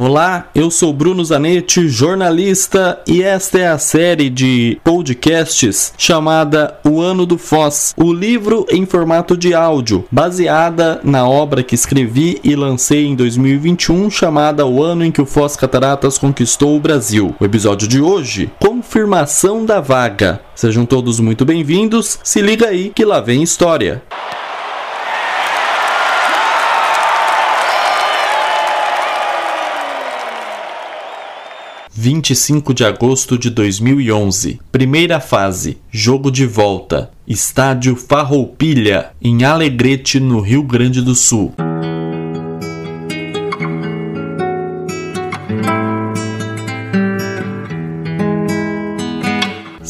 Olá, eu sou Bruno Zanetti, jornalista, e esta é a série de podcasts chamada O Ano do Foz, o livro em formato de áudio, baseada na obra que escrevi e lancei em 2021 chamada O Ano em que o Foz Cataratas conquistou o Brasil. O episódio de hoje, confirmação da vaga. Sejam todos muito bem-vindos, se liga aí que lá vem história. 25 de agosto de 2011. Primeira fase. Jogo de volta. Estádio Farroupilha, em Alegrete, no Rio Grande do Sul.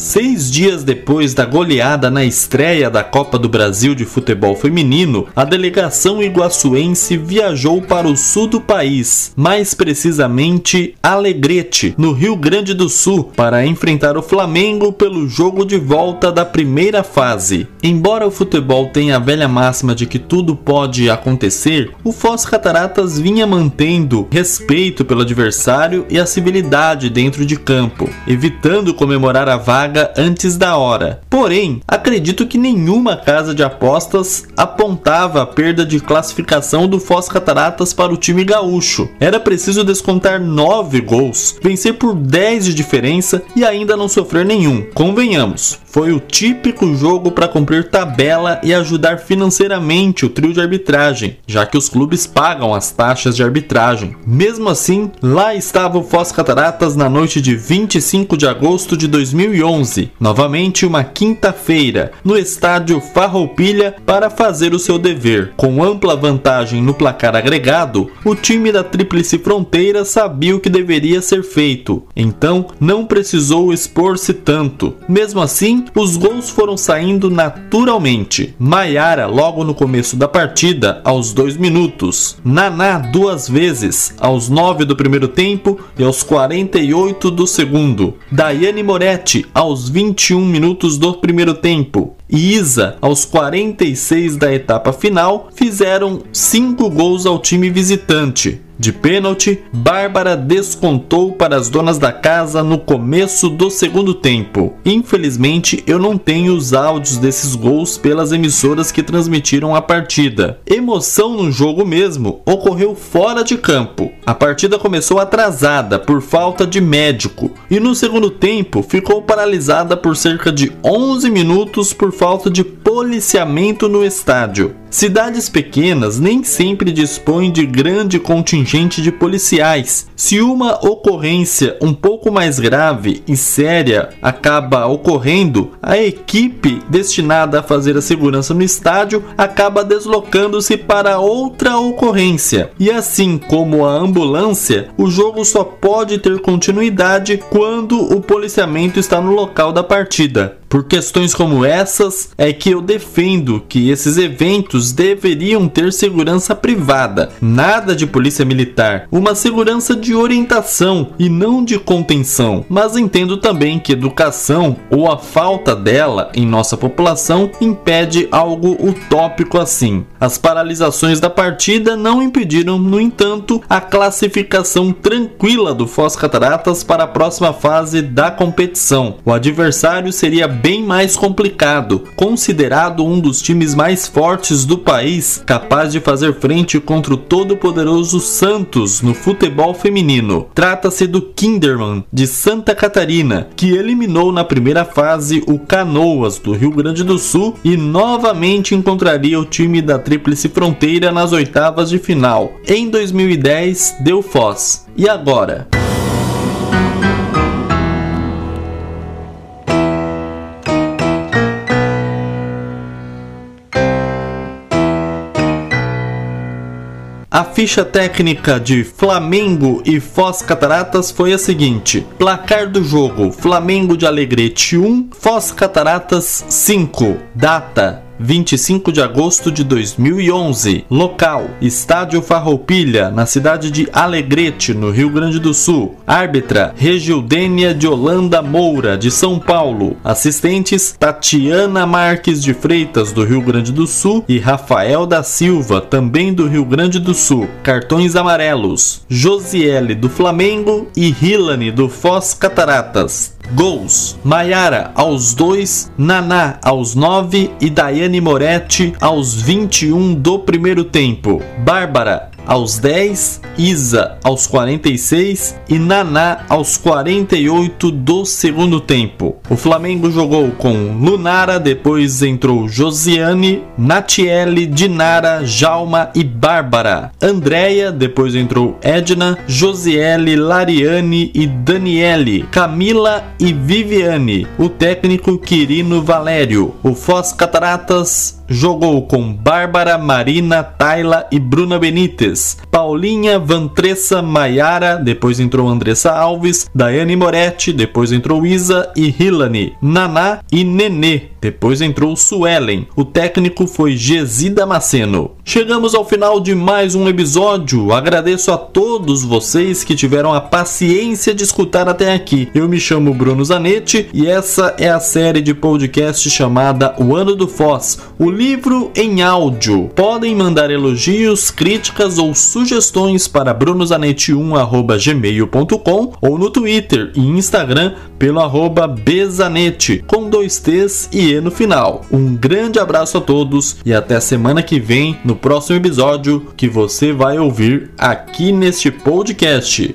Seis dias depois da goleada na estreia da Copa do Brasil de Futebol Feminino, a delegação iguaçuense viajou para o sul do país, mais precisamente Alegrete, no Rio Grande do Sul, para enfrentar o Flamengo pelo jogo de volta da primeira fase. Embora o futebol tenha a velha máxima de que tudo pode acontecer, o Foz Cataratas vinha mantendo respeito pelo adversário e a civilidade dentro de campo, evitando comemorar a vaga vaga antes da hora. Porém, acredito que nenhuma casa de apostas apontava a perda de classificação do Foz Cataratas para o time gaúcho. Era preciso descontar 9 gols, vencer por 10 de diferença e ainda não sofrer nenhum. Convenhamos, foi o típico jogo para cumprir tabela e ajudar financeiramente o trio de arbitragem, já que os clubes pagam as taxas de arbitragem. Mesmo assim, lá estava o Foz Cataratas na noite de 25 de agosto de 2011 11, novamente uma quinta-feira, no estádio Farroupilha para fazer o seu dever. Com ampla vantagem no placar agregado, o time da Tríplice Fronteira sabia o que deveria ser feito, então não precisou expor-se tanto. Mesmo assim, os gols foram saindo naturalmente. Maiara logo no começo da partida, aos dois minutos. Naná duas vezes, aos 9 do primeiro tempo e aos 48 do segundo. Daiane Moretti, aos aos 21 minutos do primeiro tempo e Isa, aos 46 da etapa final, fizeram 5 gols ao time visitante. De pênalti, Bárbara descontou para as donas da casa no começo do segundo tempo. Infelizmente, eu não tenho os áudios desses gols pelas emissoras que transmitiram a partida. Emoção no jogo mesmo ocorreu fora de campo. A partida começou atrasada por falta de médico e no segundo tempo ficou paralisada por cerca de 11 minutos por falta de policiamento no estádio. Cidades pequenas nem sempre dispõem de grande contingente de policiais. Se uma ocorrência um pouco mais grave e séria acaba ocorrendo, a equipe destinada a fazer a segurança no estádio acaba deslocando-se para outra ocorrência. E assim como a ambulância, o jogo só pode ter continuidade quando o policiamento está no local da partida. Por questões como essas, é que eu defendo que esses eventos deveriam ter segurança privada, nada de polícia militar, uma segurança de orientação e não de contenção. Mas entendo também que educação ou a falta dela em nossa população impede algo utópico assim. As paralisações da partida não impediram, no entanto, a classificação tranquila do Foz Cataratas para a próxima fase da competição. O adversário seria bem mais complicado, considerado um dos times mais fortes do país, capaz de fazer frente contra o todo-poderoso Santos no futebol feminino. Trata-se do Kinderman, de Santa Catarina, que eliminou na primeira fase o Canoas do Rio Grande do Sul e novamente encontraria o time da Tríplice Fronteira nas oitavas de final. Em 2010, deu Foz. E agora? A ficha técnica de Flamengo e Foz Cataratas foi a seguinte: placar do jogo: Flamengo de Alegrete 1, Foz Cataratas 5. Data: 25 de agosto de 2011. Local: Estádio Farroupilha, na cidade de Alegrete, no Rio Grande do Sul. Árbitra: Regildênia de Holanda Moura, de São Paulo. Assistentes: Tatiana Marques de Freitas, do Rio Grande do Sul, e Rafael da Silva, também do Rio Grande do Sul. Cartões amarelos: Josiele, do Flamengo, e Hilane, do Foz Cataratas. Gols: Maiara aos 2, Naná aos 9 e Daiane Moretti aos 21 do primeiro tempo. Bárbara aos 10, Isa aos 46 e Naná aos 48 do segundo tempo. O Flamengo jogou com Lunara, depois entrou Josiane, Natiele, Dinara, Jalma e Bárbara. Andréia, depois entrou Edna, Josiele, Lariane e Daniele. Camila e Viviane. O técnico Quirino Valério. O Foz Cataratas jogou com Bárbara, Marina, Tayla e Bruna Benites, Paulinha, Vantressa, Maiara, depois entrou Andressa Alves, Daiane Moretti, depois entrou Isa e Hilane, Naná e Nenê, depois entrou Suelen. O técnico foi Gesi Damasceno. Chegamos ao final de mais um episódio. Agradeço a todos vocês que tiveram a paciência de escutar até aqui. Eu me chamo Bruno Zanetti e essa é a série de podcast chamada O Ano do Foz, o livro em áudio. Podem mandar elogios, críticas ou sugestões para brunozanetti1@gmail.com ou no Twitter e Instagram pelo arroba Bezanete com dois T's e E no final. Um grande abraço a todos e até semana que vem no próximo episódio que você vai ouvir aqui neste podcast.